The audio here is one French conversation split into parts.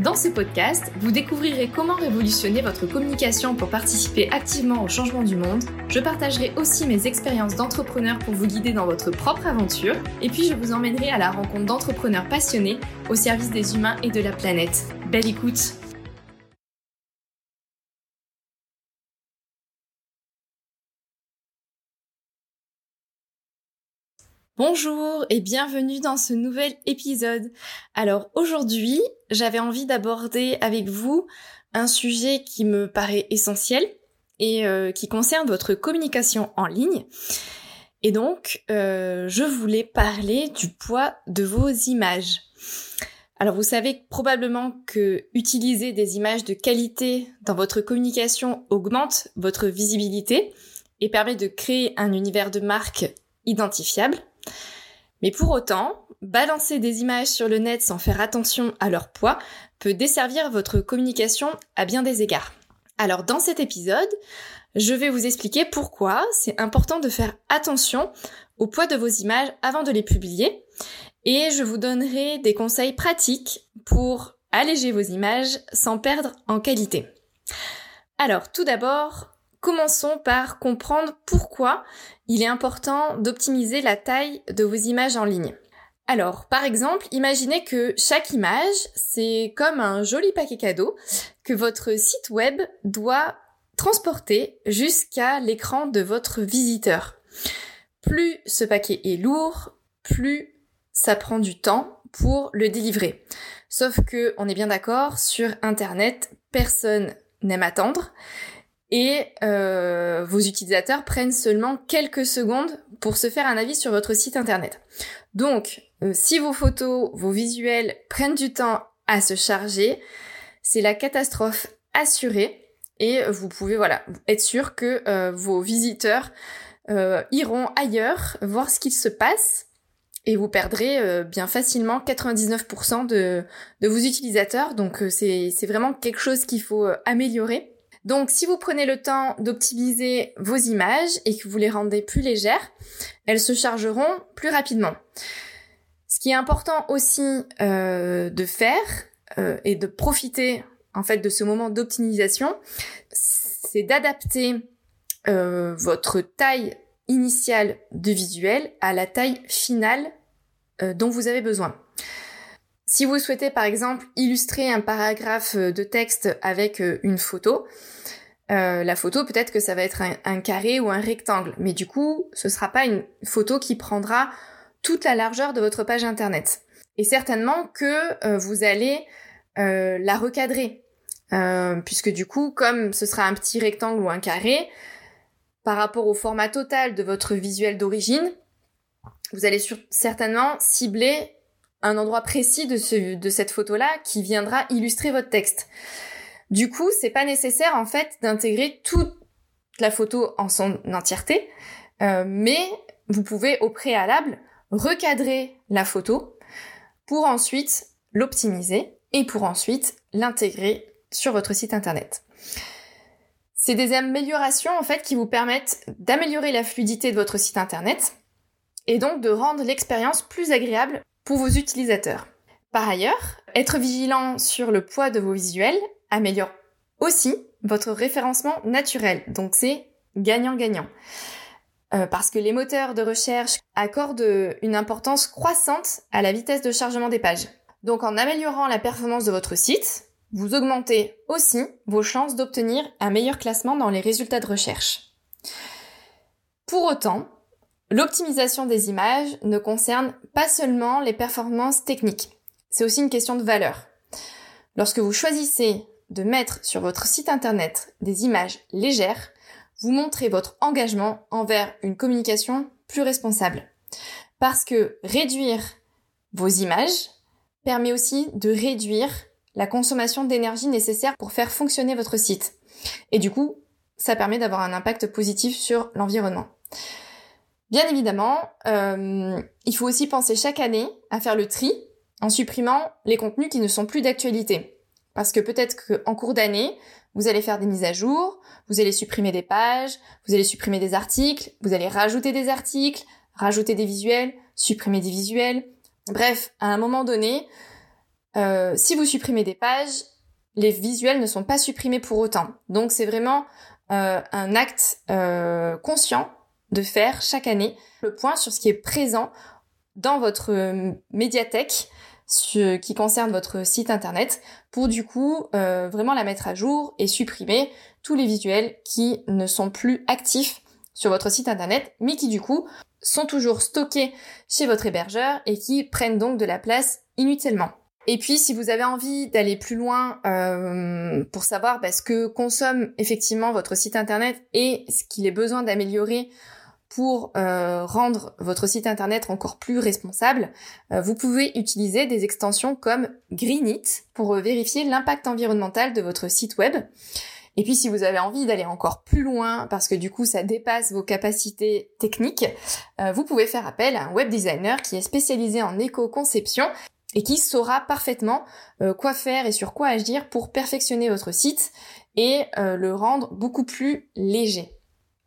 Dans ce podcast, vous découvrirez comment révolutionner votre communication pour participer activement au changement du monde. Je partagerai aussi mes expériences d'entrepreneur pour vous guider dans votre propre aventure. Et puis je vous emmènerai à la rencontre d'entrepreneurs passionnés au service des humains et de la planète. Belle écoute Bonjour et bienvenue dans ce nouvel épisode. Alors aujourd'hui, j'avais envie d'aborder avec vous un sujet qui me paraît essentiel et euh, qui concerne votre communication en ligne. Et donc, euh, je voulais parler du poids de vos images. Alors vous savez probablement que utiliser des images de qualité dans votre communication augmente votre visibilité et permet de créer un univers de marque identifiable. Mais pour autant, balancer des images sur le net sans faire attention à leur poids peut desservir votre communication à bien des égards. Alors dans cet épisode, je vais vous expliquer pourquoi c'est important de faire attention au poids de vos images avant de les publier et je vous donnerai des conseils pratiques pour alléger vos images sans perdre en qualité. Alors tout d'abord, Commençons par comprendre pourquoi il est important d'optimiser la taille de vos images en ligne. Alors, par exemple, imaginez que chaque image, c'est comme un joli paquet cadeau que votre site web doit transporter jusqu'à l'écran de votre visiteur. Plus ce paquet est lourd, plus ça prend du temps pour le délivrer. Sauf que, on est bien d'accord, sur Internet, personne n'aime attendre et euh, vos utilisateurs prennent seulement quelques secondes pour se faire un avis sur votre site internet. Donc, euh, si vos photos, vos visuels prennent du temps à se charger, c'est la catastrophe assurée et vous pouvez voilà être sûr que euh, vos visiteurs iront ailleurs voir ce qu'il se passe et vous perdrez bien facilement 99% de, de vos utilisateurs. Donc c'est vraiment quelque chose qu'il faut améliorer. Donc si vous prenez le temps d'optimiser vos images et que vous les rendez plus légères, elles se chargeront plus rapidement. Ce qui est important aussi euh, de faire euh, et de profiter en fait de ce moment d'optimisation, c'est d'adapter euh, votre taille initiale de visuel à la taille finale dont vous avez besoin. Si vous souhaitez par exemple illustrer un paragraphe de texte avec une photo, euh, la photo, peut-être que ça va être un, carré ou un rectangle, mais du coup, ce sera pas une photo qui prendra toute la largeur de votre page internet. Et certainement que euh, vous allez euh, la recadrer, puisque du coup, comme ce sera un petit rectangle ou un carré, par rapport au format total de votre visuel d'origine, vous allez certainement cibler un endroit précis de, cette photo-là qui viendra illustrer votre texte. Du coup, c'est pas nécessaire en fait d'intégrer toute la photo en son entièreté, euh, mais vous pouvez au préalable recadrer la photo pour ensuite l'optimiser et pour ensuite l'intégrer sur votre site internet. C'est des améliorations en fait qui vous permettent d'améliorer la fluidité de votre site internet et donc de rendre l'expérience plus agréable pour vos utilisateurs. Par ailleurs, être vigilant sur le poids de vos visuels améliore aussi votre référencement naturel. Donc c'est gagnant-gagnant. Euh, parce que les moteurs de recherche accordent une importance croissante à la vitesse de chargement des pages. Donc en améliorant la performance de votre site, vous augmentez aussi vos chances d'obtenir un meilleur classement dans les résultats de recherche. Pour autant, l'optimisation des images ne concerne pas seulement les performances techniques, c'est aussi une question de valeur. Lorsque vous choisissez de mettre sur votre site internet des images légères, vous montrez votre engagement envers une communication plus responsable. Parce que réduire vos images permet aussi de réduire la consommation d'énergie nécessaire pour faire fonctionner votre site. Et du coup, ça permet d'avoir un impact positif sur l'environnement. Bien évidemment, euh, il faut aussi penser chaque année à faire le tri en supprimant les contenus qui ne sont plus d'actualité. Parce que peut-être qu'en cours d'année, vous allez faire des mises à jour, vous allez supprimer des pages, vous allez supprimer des articles, vous allez rajouter des articles, rajouter des visuels, supprimer des visuels. Bref, à un moment donné, euh, si vous supprimez des pages, les visuels ne sont pas supprimés pour autant. Donc c'est vraiment euh, un acte conscient de faire chaque année le point sur ce qui est présent dans votre euh, médiathèque ce qui concerne votre site internet pour du coup euh, vraiment la mettre à jour et supprimer tous les visuels qui ne sont plus actifs sur votre site internet mais qui du coup sont toujours stockés chez votre hébergeur et qui prennent donc de la place inutilement. Et puis, si vous avez envie d'aller plus loin euh, pour savoir bah, ce que consomme effectivement votre site internet et ce qu'il est besoin d'améliorer pour euh, rendre votre site internet encore plus responsable, euh, vous pouvez utiliser des extensions comme Greenit pour vérifier l'impact environnemental de votre site web. Et puis si vous avez envie d'aller encore plus loin, parce que du coup ça dépasse vos capacités techniques, vous pouvez faire appel à un web designer qui est spécialisé en éco-conception et qui saura parfaitement quoi faire et sur quoi agir pour perfectionner votre site et le rendre beaucoup plus léger.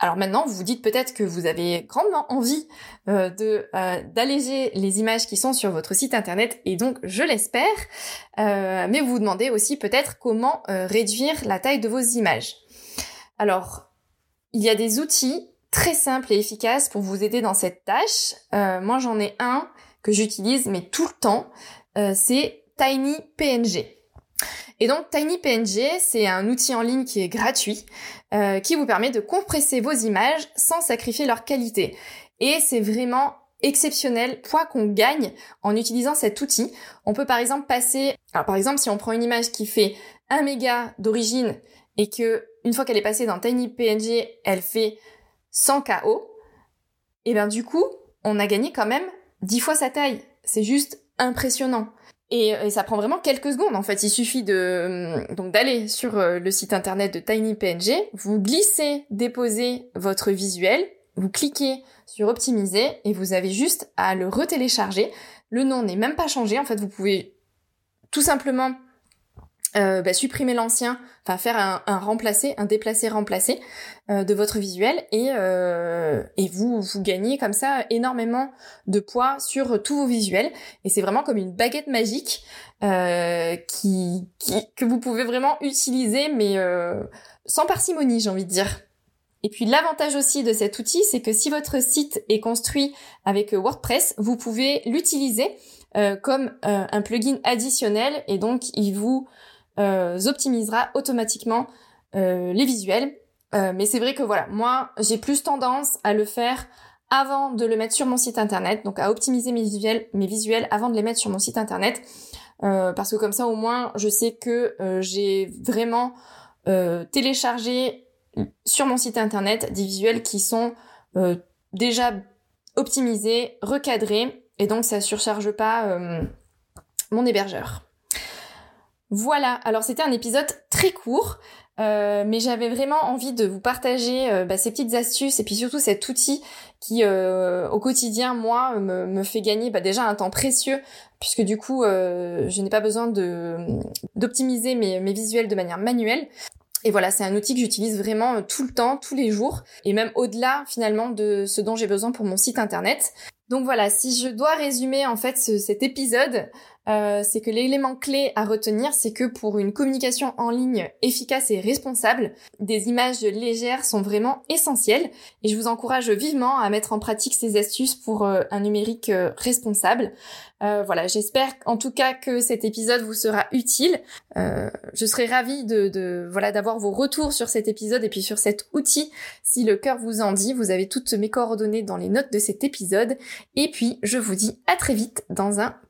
Alors maintenant, vous vous dites peut-être que vous avez grandement envie euh, de euh, d'alléger les images qui sont sur votre site internet, et donc je l'espère. Euh, mais vous vous demandez aussi peut-être comment réduire la taille de vos images. Alors, il y a des outils très simples et efficaces pour vous aider dans cette tâche. moi, j'en ai un que j'utilise mais tout le temps. c'est TinyPNG. Et donc TinyPNG, c'est un outil en ligne qui est gratuit, euh, qui vous permet de compresser vos images sans sacrifier leur qualité. Et c'est vraiment exceptionnel, point qu'on gagne en utilisant cet outil. On peut par exemple passer, alors par exemple si on prend une image qui fait 1 méga d'origine et que une fois qu'elle est passée dans TinyPNG, elle fait 100 KO, et bien du coup, on a gagné quand même 10 fois sa taille. C'est juste impressionnant. Euh, et, ça prend vraiment quelques secondes. En fait, il suffit de euh, donc d'aller sur euh, le site internet de TinyPNG, vous glissez, déposez votre visuel, vous cliquez sur optimiser et vous avez juste à le retélécharger. Le nom n'est même pas changé. En fait, vous pouvez tout simplement euh, bah, supprimer l'ancien, enfin faire un, un remplacé, un déplacé remplacé euh, de votre visuel et, euh, et vous vous gagnez comme ça énormément de poids sur tous vos visuels et c'est vraiment comme une baguette magique qui, qui, que vous pouvez vraiment utiliser mais sans parcimonie j'ai envie de dire. Et puis l'avantage aussi de cet outil, c'est que si votre site est construit avec WordPress, vous pouvez l'utiliser comme un plugin additionnel et donc il vous euh, optimisera automatiquement euh, les visuels. Euh, mais c'est vrai que voilà, moi j'ai plus tendance à le faire avant de le mettre sur mon site internet, donc à optimiser mes visuels, mes visuels avant de les mettre sur mon site internet, parce que comme ça au moins je sais que j'ai vraiment téléchargé sur mon site internet des visuels qui sont déjà optimisés, recadrés, et donc ça surcharge pas mon hébergeur. Voilà, alors c'était un épisode très court, euh, mais j'avais vraiment envie de vous partager euh, bah, ces petites astuces et puis surtout cet outil qui euh, au quotidien moi me, fait gagner bah, déjà un temps précieux puisque du coup je n'ai pas besoin d'optimiser mes, mes visuels de manière manuelle. Et voilà, c'est un outil que j'utilise vraiment tout le temps, tous les jours, et même au-delà finalement de ce dont j'ai besoin pour mon site internet. Donc voilà, si je dois résumer en fait cet épisode, euh, c'est que l'élément clé à retenir, c'est que pour une communication en ligne efficace et responsable, des images légères sont vraiment essentielles et je vous encourage vivement à mettre en pratique ces astuces pour euh, un numérique euh, responsable. voilà, j'espère en tout cas que cet épisode vous sera utile. je serai ravie de, de voilà d'avoir vos retours sur cet épisode et puis sur cet outil si le cœur vous en dit. Vous avez toutes mes coordonnées dans les notes de cet épisode et puis, je vous dis à très vite dans un